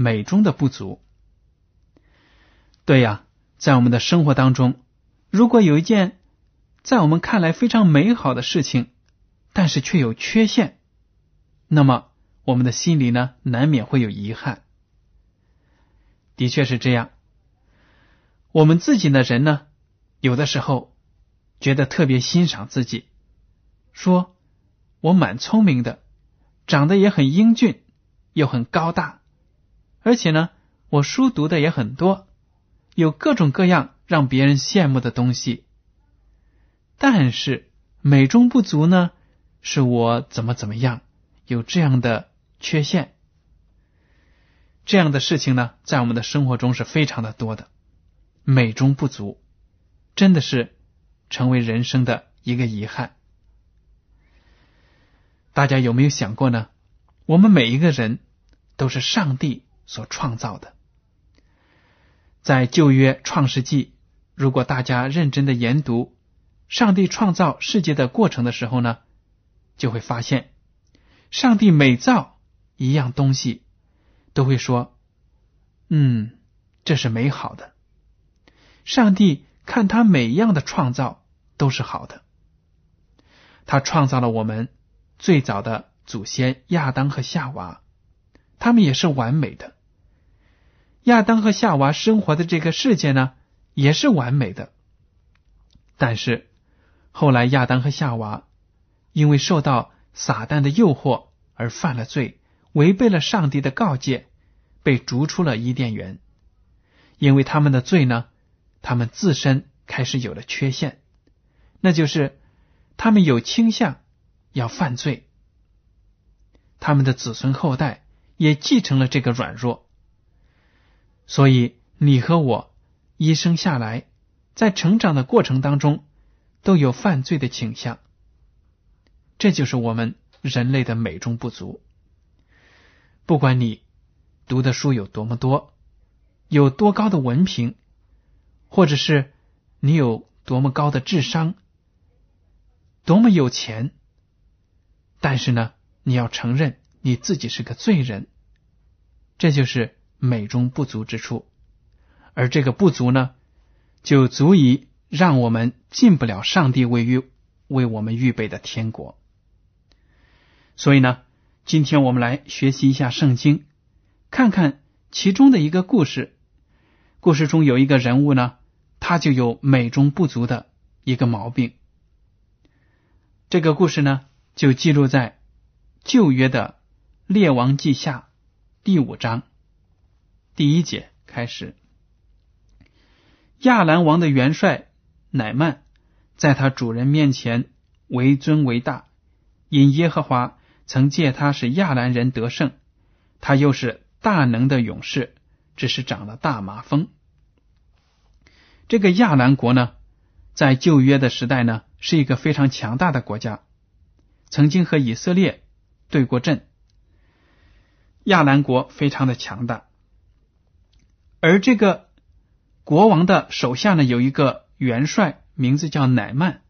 美中的不足？对呀，在我们的生活当中，如果有一件在我们看来非常美好的事情，但是却有缺陷，那么我们的心里呢，难免会有遗憾。的确是这样，我们自己的人呢，有的时候觉得特别欣赏自己，说。我蛮聪明的，长得也很英俊，又很高大，而且呢，我书读的也很多，有各种各样让别人羡慕的东西。但是美中不足呢，是我怎么怎么样，有这样的缺陷。这样的事情呢，在我们的生活中是非常的多的，美中不足，真的是成为人生的一个遗憾。大家有没有想过呢？我们每一个人都是上帝所创造的。在旧约创世纪，如果大家认真的研读上帝创造世界的过程的时候呢，就会发现，上帝每造一样东西，都会说：“嗯，这是美好的。”上帝看他每样的创造都是好的。他创造了我们。最早的祖先亚当和夏娃，他们也是完美的。亚当和夏娃生活的这个世界呢，也是完美的。但是后来亚当和夏娃因为受到撒旦的诱惑而犯了罪，违背了上帝的告诫，被逐出了伊甸园。因为他们的罪呢，他们自身开始有了缺陷，那就是他们有倾向。要犯罪，他们的子孙后代也继承了这个软弱，所以你和我一生下来，在成长的过程当中都有犯罪的倾向，这就是我们人类的美中不足。不管你读的书有多么多，有多高的文凭，或者是你有多么高的智商，多么有钱。但是呢，你要承认你自己是个罪人，这就是美中不足之处，而这个不足呢，就足以让我们进不了上帝为预为我们预备的天国。所以呢，今天我们来学习一下圣经，看看其中的一个故事。故事中有一个人物呢，他就有美中不足的一个毛病。这个故事呢。就记录在旧约的列王记下第五章第一节开始。亚兰王的元帅乃曼在他主人面前为尊为大，因耶和华曾借他使亚兰人得胜，他又是大能的勇士，只是长了大麻风。这个亚兰国呢，在旧约的时代呢，是一个非常强大的国家。曾经和以色列对过阵，亚兰国非常的强大，而这个国王的手下呢，有一个元帅，名字叫乃曼，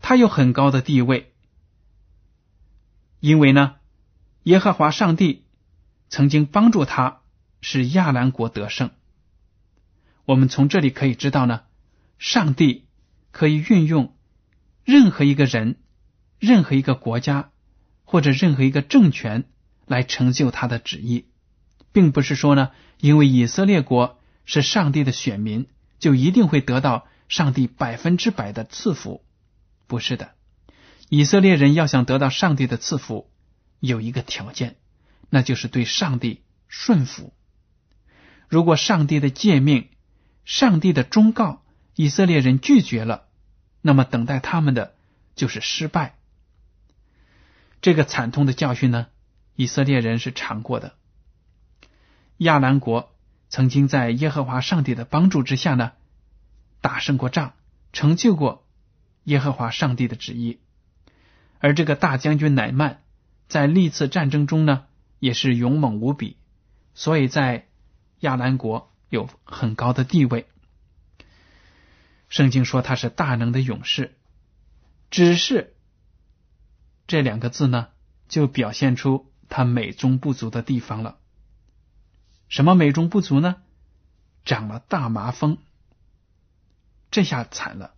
他有很高的地位，因为呢，耶和华上帝曾经帮助他，使亚兰国得胜。我们从这里可以知道呢，上帝可以运用任何一个人、任何一个国家或者任何一个政权来成就他的旨意，并不是说呢，因为以色列国是上帝的选民，就一定会得到上帝百分之百的赐福。不是的，以色列人要想得到上帝的赐福，有一个条件，那就是对上帝顺服。如果上帝的诫命，上帝的忠告，以色列人拒绝了，那么等待他们的就是失败。这个惨痛的教训呢，以色列人是尝过的。亚兰国曾经在耶和华上帝的帮助之下呢，打胜过仗，成就过耶和华上帝的旨意。而这个大将军乃曼在历次战争中呢，也是勇猛无比，所以在亚兰国。有很高的地位。圣经说他是大能的勇士，只是这两个字呢，就表现出他美中不足的地方了。什么美中不足呢？长了大麻风，这下惨了。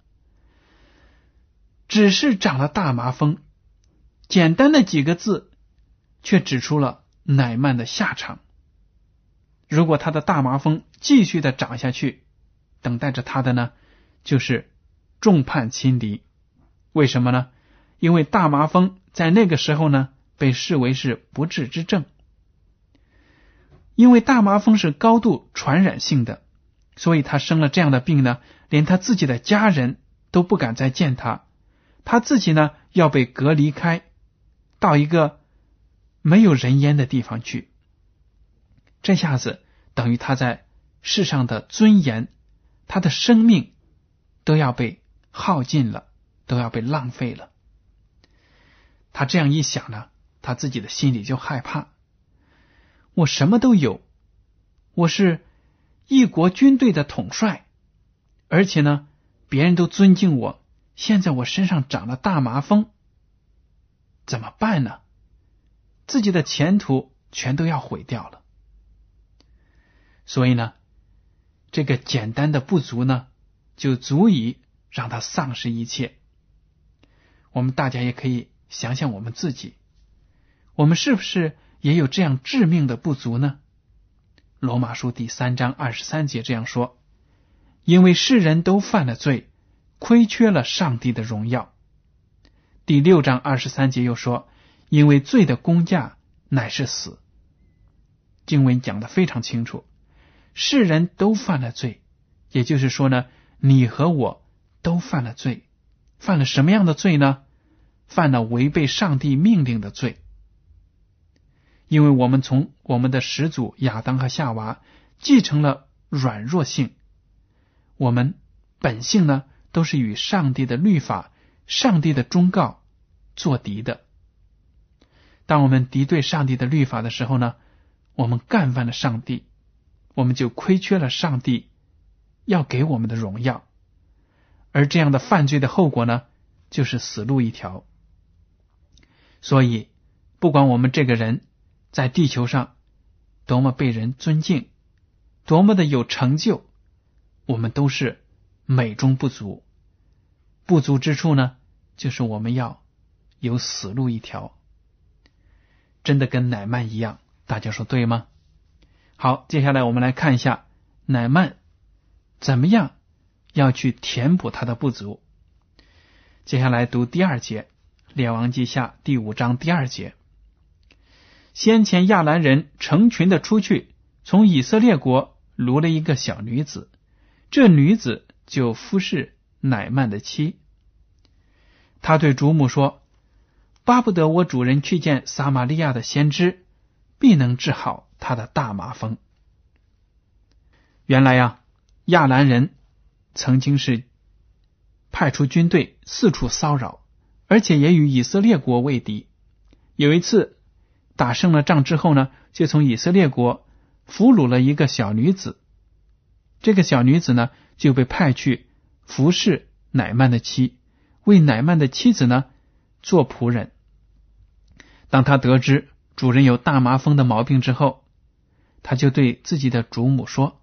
只是长了大麻风，简单的几个字，却指出了乃曼的下场。如果他的大麻风继续的长下去，等待着他的呢，就是众叛亲离。为什么呢？因为大麻风在那个时候呢，被视为是不治之症。因为大麻风是高度传染性的，所以他生了这样的病呢，连他自己的家人都不敢再见他，他自己呢要被隔离开，到一个没有人烟的地方去。这下子等于他在世上的尊严，他的生命都要被耗尽了，都要被浪费了。他这样一想呢，他自己的心里就害怕。我什么都有，我是一国军队的统帅，而且呢，别人都尊敬我。现在我身上长了大麻风，怎么办呢？自己的前途全都要毁掉了。所以呢，这个简单的不足呢，就足以让他丧失一切。我们大家也可以想想我们自己，我们是不是也有这样致命的不足呢？罗马书第三章二十三节这样说：“因为世人都犯了罪，亏缺了上帝的荣耀。”第六章二十三节又说：“因为罪的工价乃是死。”经文讲的非常清楚。世人都犯了罪，也就是说呢，你和我都犯了罪，犯了什么样的罪呢？犯了违背上帝命令的罪。因为我们从我们的始祖亚当和夏娃继承了软弱性，我们本性呢都是与上帝的律法、上帝的忠告作敌的。当我们敌对上帝的律法的时候呢，我们干犯了上帝。我们就亏缺了上帝要给我们的荣耀，而这样的犯罪的后果呢，就是死路一条。所以，不管我们这个人在地球上多么被人尊敬，多么的有成就，我们都是美中不足。不足之处呢，就是我们要有死路一条。真的跟乃曼一样，大家说对吗？好，接下来我们来看一下乃曼怎么样要去填补他的不足。接下来读第二节《列王记下》第五章第二节。先前亚兰人成群的出去，从以色列国掳了一个小女子，这女子就服侍乃曼的妻。他对主母说：“巴不得我主人去见撒玛利亚的先知，必能治好。”他的大麻风，原来呀，亚兰人曾经是派出军队四处骚扰，而且也与以色列国为敌。有一次打胜了仗之后呢，就从以色列国俘虏了一个小女子，这个小女子呢就被派去服侍乃曼的妻，为乃曼的妻子呢做仆人。当他得知主人有大麻风的毛病之后，他就对自己的主母说：“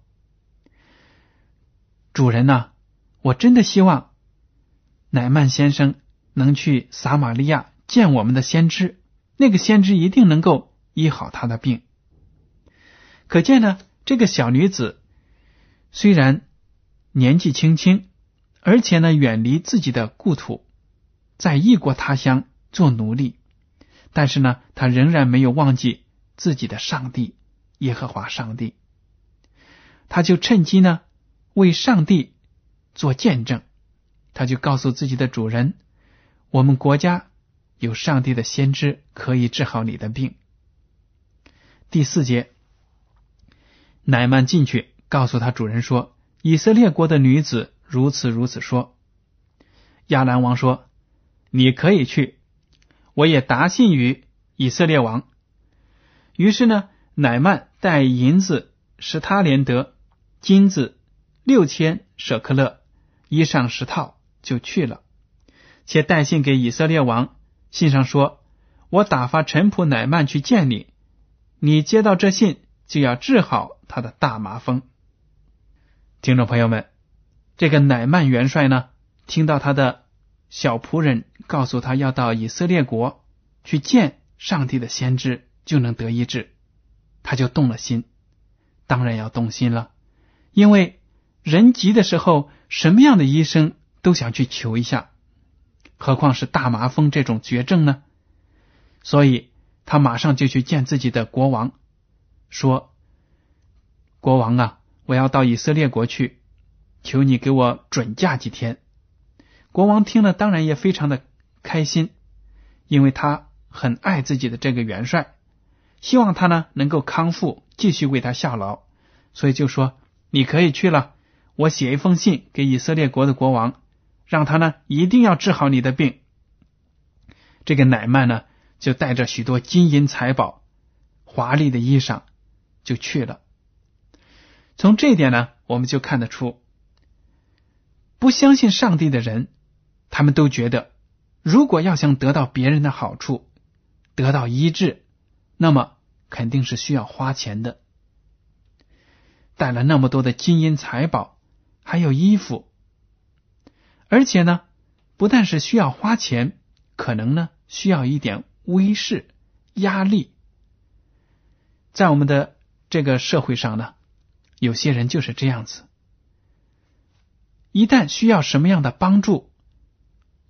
主人呐，我真的希望乃曼先生能去撒玛利亚见我们的先知，那个先知一定能够医好他的病。”可见呢，这个小女子虽然年纪轻轻，而且呢远离自己的故土，在异国他乡做奴隶，但是呢，她仍然没有忘记自己的上帝耶和华上帝。他就趁机呢为上帝做见证，他就告诉自己的主人：“我们国家有上帝的先知可以治好你的病。”第四节。乃曼进去，告诉他主人说：“以色列国的女子如此如此说。”亚兰王说：“你可以去，我也答信于以色列王。”于是呢，乃曼带银子十他连德，金子六千舍克勒，衣裳十套，就去了，且带信给以色列王。信上说：“我打发陈仆乃曼去见你，你接到这信。”就要治好他的大麻风。听众朋友们，这个乃曼元帅呢，听到他的小仆人告诉他要到以色列国去见上帝的先知，就能得医治，他就动了心。当然要动心了，因为人急的时候，什么样的医生都想去求一下，何况是大麻风这种绝症呢？所以他马上就去见自己的国王。说：“国王啊，我要到以色列国去，求你给我准假几天。”国王听了，当然也非常的开心，因为他很爱自己的这个元帅，希望他呢能够康复，继续为他效劳，所以就说：“你可以去了，我写一封信给以色列国的国王，让他呢一定要治好你的病。”这个乃曼呢，就带着许多金银财宝、华丽的衣裳。就去了。从这一点呢，我们就看得出，不相信上帝的人，他们都觉得，如果要想得到别人的好处，得到医治，那么肯定是需要花钱的。带了那么多的金银财宝，还有衣服，而且呢，不但是需要花钱，可能呢需要一点威势、压力，在我们的。这个社会上呢，有些人就是这样子。一旦需要什么样的帮助，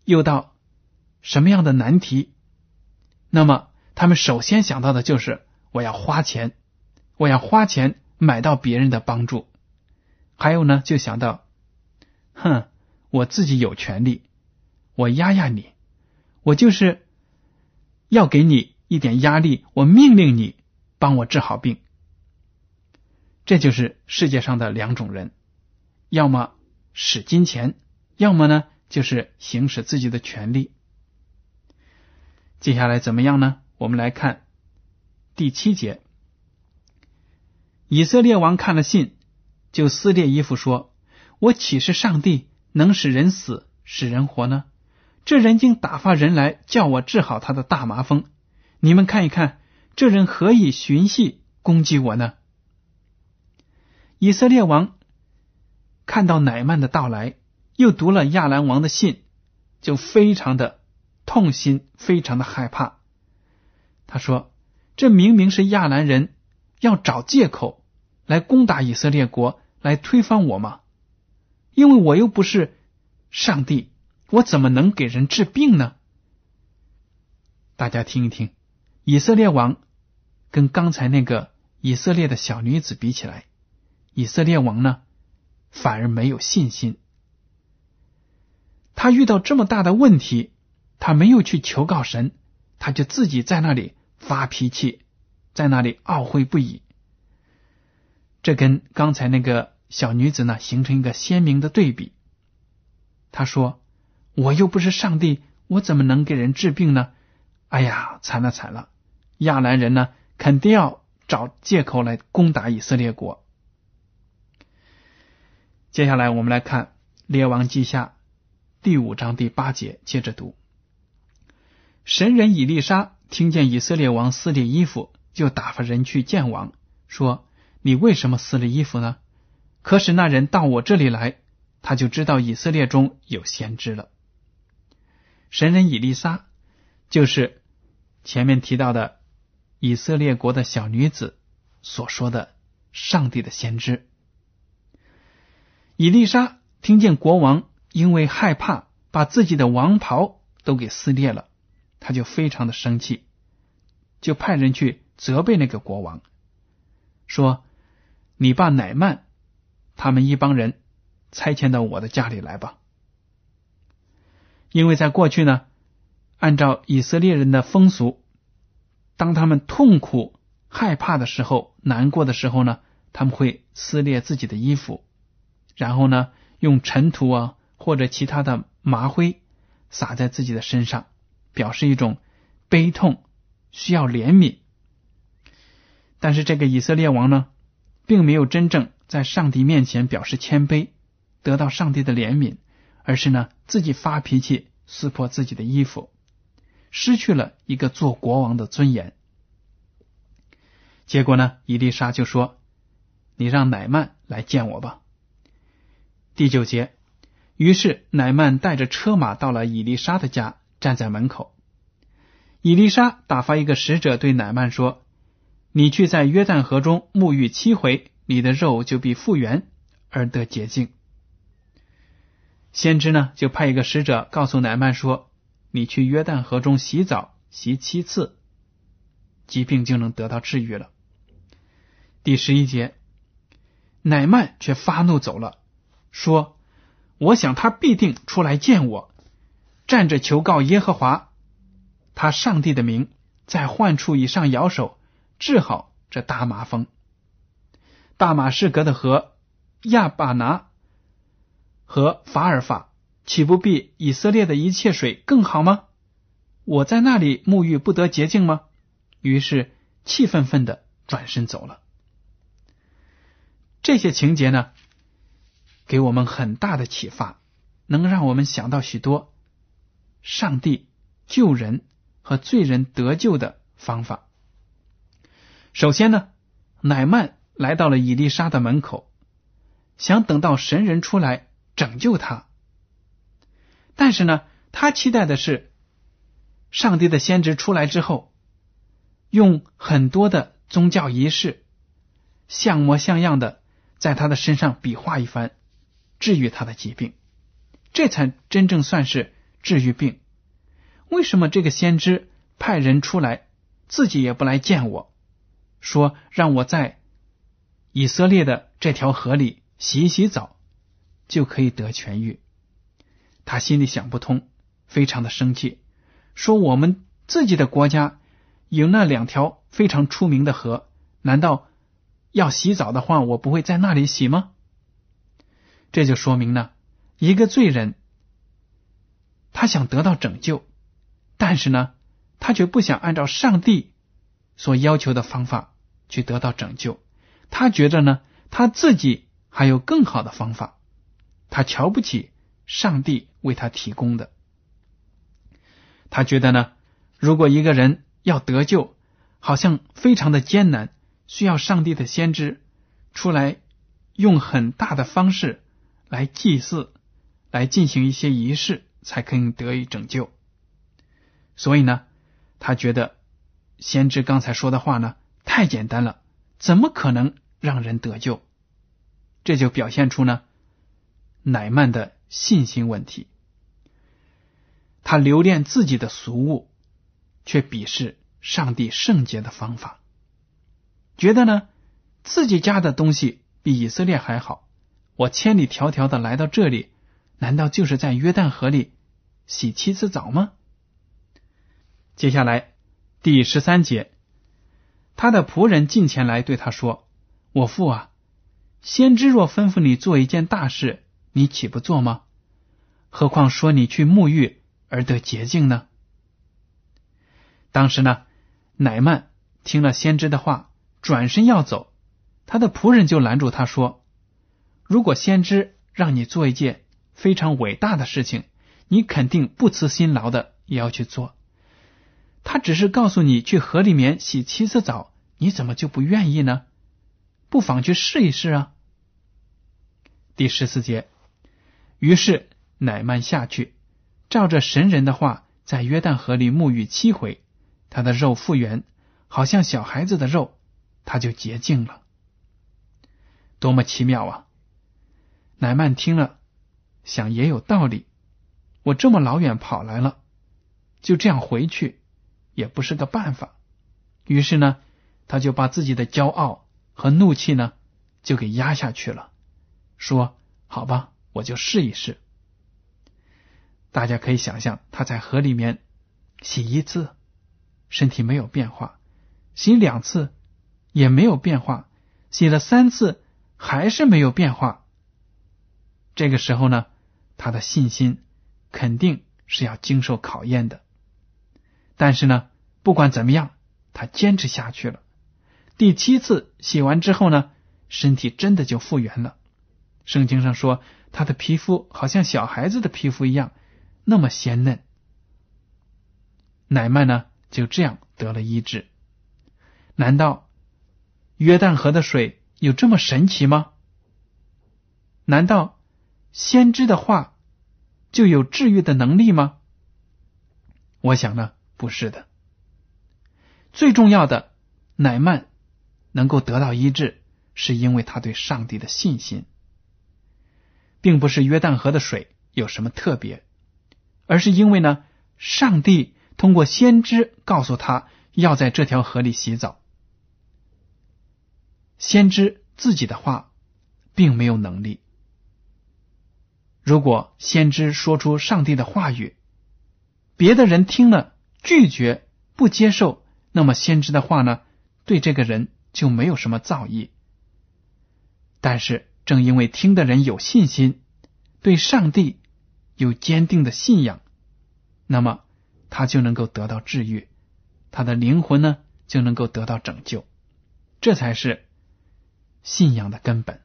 又到什么样的难题，那么他们首先想到的就是我要花钱，我要花钱买到别人的帮助。还有呢，就想到，哼，我自己有权利，我压压你，我就是要给你一点压力，我命令你帮我治好病。这就是世界上的两种人，要么使金钱，要么呢就是行使自己的权利。接下来怎么样呢？我们来看第七节。以色列王看了信，就撕裂衣服说：“我岂是上帝，能使人死，使人活呢？这人竟打发人来叫我治好他的大麻风。你们看一看，这人何以寻隙攻击我呢？”以色列王看到乃曼的到来，又读了亚兰王的信，就非常的痛心，非常的害怕。他说：“这明明是亚兰人要找借口来攻打以色列国，来推翻我吗？因为我又不是上帝，我怎么能给人治病呢？”大家听一听，以色列王跟刚才那个以色列的小女子比起来。以色列王呢，反而没有信心。他遇到这么大的问题，他没有去求告神，他就自己在那里发脾气，在那里懊悔不已。这跟刚才那个小女子呢，形成一个鲜明的对比。他说：“我又不是上帝，我怎么能给人治病呢？”哎呀，惨了惨了！亚兰人呢，肯定要找借口来攻打以色列国。接下来我们来看《列王记下》第五章第八节，接着读：神人以利沙听见以色列王撕裂衣服，就打发人去见王，说：“你为什么撕了衣服呢？”可使那人到我这里来，他就知道以色列中有先知了。神人以利沙，就是前面提到的以色列国的小女子所说的上帝的先知。以利沙听见国王因为害怕，把自己的王袍都给撕裂了，他就非常的生气，就派人去责备那个国王，说：“你把乃曼。”他们一帮人拆迁到我的家里来吧，因为在过去呢，按照以色列人的风俗，当他们痛苦、害怕的时候、难过的时候呢，他们会撕裂自己的衣服，然后呢，用尘土啊或者其他的麻灰撒在自己的身上，表示一种悲痛，需要怜悯。但是这个以色列王呢，并没有真正。在上帝面前表示谦卑，得到上帝的怜悯，而是呢自己发脾气，撕破自己的衣服，失去了一个做国王的尊严。结果呢，伊丽莎就说：“你让乃曼来见我吧。”第九节，于是乃曼带着车马到了伊丽莎的家，站在门口。伊丽莎打发一个使者对乃曼说：“你去在约旦河中沐浴七回。”你的肉就必复原而得洁净。先知呢，就派一个使者告诉乃曼说：“你去约旦河中洗澡，洗七次，疾病就能得到治愈了。”第十一节，乃曼却发怒走了，说：“我想他必定出来见我，站着求告耶和华，他上帝的名，在患处以上摇手，治好这大麻风。”大马士革的河亚巴拿和法尔法，岂不比以色列的一切水更好吗？我在那里沐浴不得洁净吗？于是气愤愤的转身走了。这些情节呢，给我们很大的启发，能让我们想到许多上帝救人和罪人得救的方法。首先呢，乃曼。来到了伊丽莎的门口，想等到神人出来拯救他。但是呢，他期待的是上帝的先知出来之后，用很多的宗教仪式，像模像样的在他的身上比划一番，治愈他的疾病，这才真正算是治愈病。为什么这个先知派人出来，自己也不来见我，说让我在。以色列的这条河里洗一洗澡，就可以得痊愈。他心里想不通，非常的生气，说：“我们自己的国家有那两条非常出名的河，难道要洗澡的话，我不会在那里洗吗？”这就说明呢，一个罪人，他想得到拯救，但是呢，他却不想按照上帝所要求的方法去得到拯救。他觉得呢，他自己还有更好的方法，他瞧不起上帝为他提供的。他觉得呢，如果一个人要得救，好像非常的艰难，需要上帝的先知出来用很大的方式来祭祀，来进行一些仪式，才可以得以拯救。所以呢，他觉得先知刚才说的话呢，太简单了。怎么可能让人得救？这就表现出呢，乃曼的信心问题。他留恋自己的俗物，却鄙视上帝圣洁的方法，觉得呢自己家的东西比以色列还好。我千里迢迢的来到这里，难道就是在约旦河里洗七次澡吗？接下来第十三节。他的仆人进前来对他说：“我父啊，先知若吩咐你做一件大事，你岂不做吗？何况说你去沐浴而得洁净呢？”当时呢，乃曼听了先知的话，转身要走，他的仆人就拦住他说：“如果先知让你做一件非常伟大的事情，你肯定不辞辛劳的也要去做。他只是告诉你去河里面洗七次澡，你怎么就不愿意呢？不妨去试一试啊！”第十四节，于是乃曼下去，照着神人的话，在约旦河里沐浴七回，他的肉复原，好像小孩子的肉。他就洁净了，多么奇妙啊！乃曼听了，想也有道理。我这么老远跑来了，就这样回去也不是个办法。于是呢，他就把自己的骄傲和怒气呢，就给压下去了，说：“好吧，我就试一试。”大家可以想象，他在河里面洗一次，身体没有变化；洗两次。也没有变化，洗了三次还是没有变化。这个时候呢，他的信心肯定是要经受考验的。但是呢，不管怎么样，他坚持下去了。第七次洗完之后呢，身体真的就复原了。圣经上说，他的皮肤好像小孩子的皮肤一样，那么鲜嫩。乃曼呢，就这样得了医治。难道？约旦河的水有这么神奇吗？难道先知的话就有治愈的能力吗？我想呢，不是的。最重要的，乃曼能够得到医治，是因为他对上帝的信心，并不是约旦河的水有什么特别，而是因为呢，上帝通过先知告诉他要在这条河里洗澡。先知自己的话并没有能力。如果先知说出上帝的话语，别的人听了拒绝不接受，那么先知的话呢，对这个人就没有什么造诣。但是正因为听的人有信心，对上帝有坚定的信仰，那么他就能够得到治愈，他的灵魂呢就能够得到拯救，这才是。信仰的根本，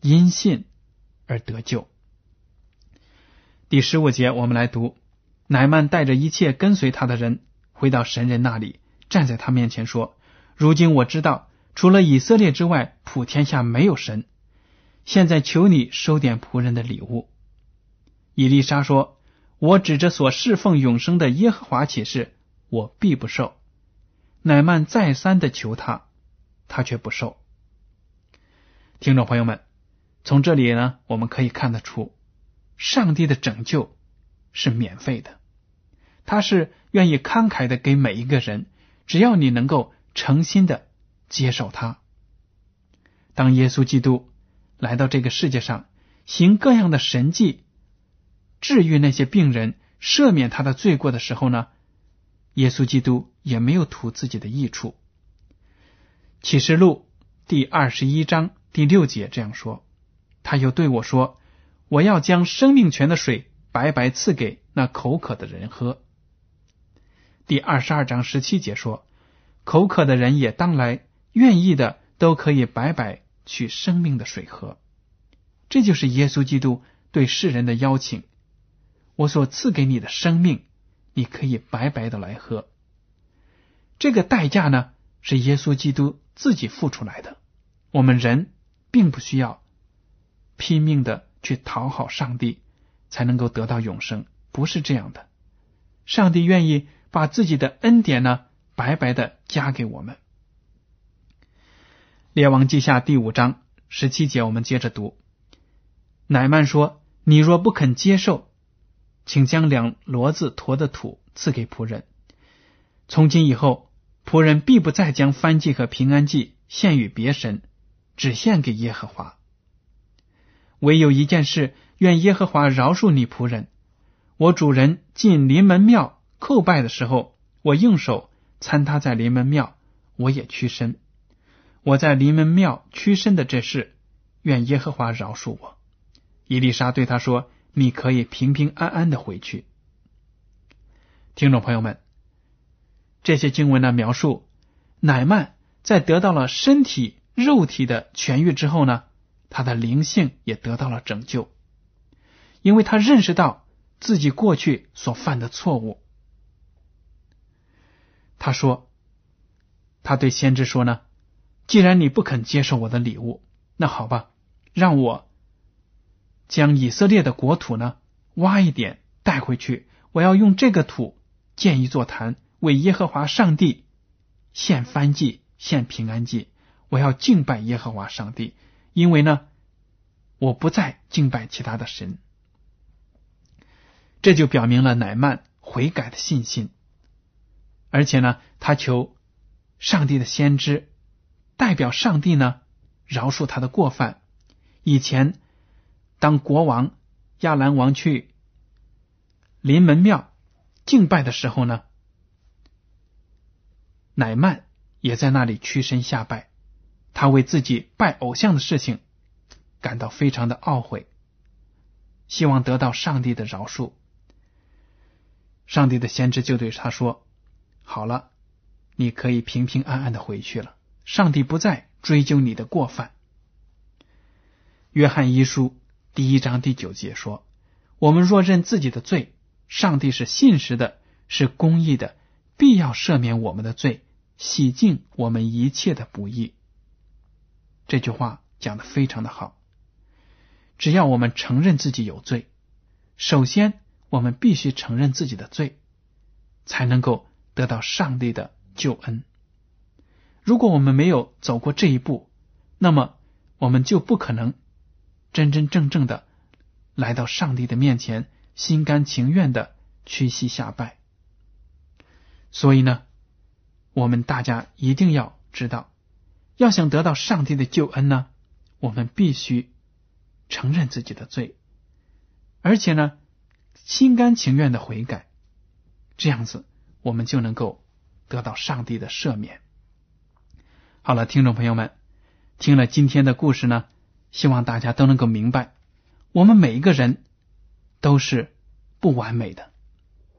因信而得救。第十五节，我们来读：乃曼带着一切跟随他的人回到神人那里，站在他面前说：“如今我知道，除了以色列之外，普天下没有神。现在求你收点仆人的礼物。”以丽莎说：“我指着所侍奉永生的耶和华起誓，我必不受。”乃曼再三的求他，他却不受。听众朋友们，从这里呢，我们可以看得出，上帝的拯救是免费的，他是愿意慷慨的给每一个人，只要你能够诚心的接受他。当耶稣基督来到这个世界上，行各样的神迹，治愈那些病人，赦免他的罪过的时候呢，耶稣基督也没有图自己的益处。启示录第二十一章。第六节这样说，他又对我说：“我要将生命泉的水白白赐给那口渴的人喝。”第二十二章十七节说：“口渴的人也当来，愿意的都可以白白取生命的水喝。”这就是耶稣基督对世人的邀请。我所赐给你的生命，你可以白白的来喝。这个代价呢，是耶稣基督自己付出来的。我们人。并不需要拼命的去讨好上帝才能够得到永生，不是这样的。上帝愿意把自己的恩典呢白白的加给我们。列王记下第五章十七节，我们接着读。乃曼说：“你若不肯接受，请将两骡子驮的土赐给仆人。从今以后，仆人必不再将燔祭和平安祭献与别神。”只献给耶和华。唯有一件事，愿耶和华饶恕你仆人。我主人进临门庙叩拜的时候，我用手参他在临门庙，我也屈身。我在临门庙屈身的这事，愿耶和华饶恕我。伊丽莎对他说：“你可以平平安安的回去。”听众朋友们，这些经文的描述，乃曼。在得到了身体肉体的痊愈之后呢，他的灵性也得到了拯救，因为他认识到自己过去所犯的错误。他说：“他对先知说呢，既然你不肯接受我的礼物，那好吧，让我将以色列的国土呢挖一点带回去，我要用这个土建一座坛，为耶和华上帝献燔祭、献平安祭。我要敬拜耶和华上帝，因为呢，我不再敬拜其他的神。”这就表明了乃曼悔改的信心。而且呢，他求上帝的先知代表上帝呢饶恕他的过犯。以前当国王亚兰王去临门庙敬拜的时候呢，乃曼也在那里屈身下拜。他为自己拜偶像的事情感到非常的懊悔，希望得到上帝的饶恕。上帝的先知就对他说。好了，你可以平平安安的回去了。上帝不再追究你的过犯。约翰一书第一章第九节说：“我们若认自己的罪，上帝是信实的，是公义的，必要赦免我们的罪，洗净我们一切的不义。”这句话讲的非常的好。只要我们承认自己有罪，首先我们必须承认自己的罪，才能够。得到上帝的救恩。如果我们没有走过这一步，那么我们就不可能真真正正的来到上帝的面前，心甘情愿的屈膝下拜。所以呢，我们大家一定要知道，要想得到上帝的救恩呢，我们必须承认自己的罪，而且呢，心甘情愿的悔改，这样子。我们就能够得到上帝的赦免。好了，听众朋友们，听了今天的故事呢，希望大家都能够明白，我们每一个人都是不完美的，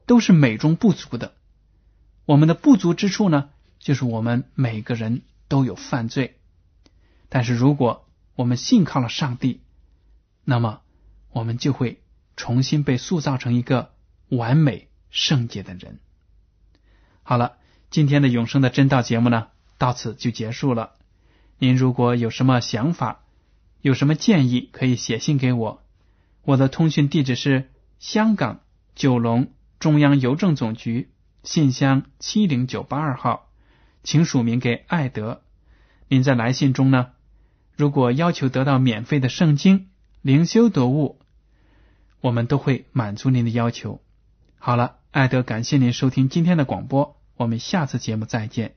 都是美中不足的。我们的不足之处呢，就是我们每个人都有犯罪。但是如果我们信靠了上帝，那么我们就会重新被塑造成一个完美圣洁的人。好了，今天的永生的真道节目呢，到此就结束了。您如果有什么想法，有什么建议，可以写信给我。我的通讯地址是香港九龙中央邮政总局信箱七零九八二号，请署名给艾德。您在来信中呢，如果要求得到免费的圣经灵修得物，我们都会满足您的要求。好了，艾德，感谢您收听今天的广播。我们下次节目再见。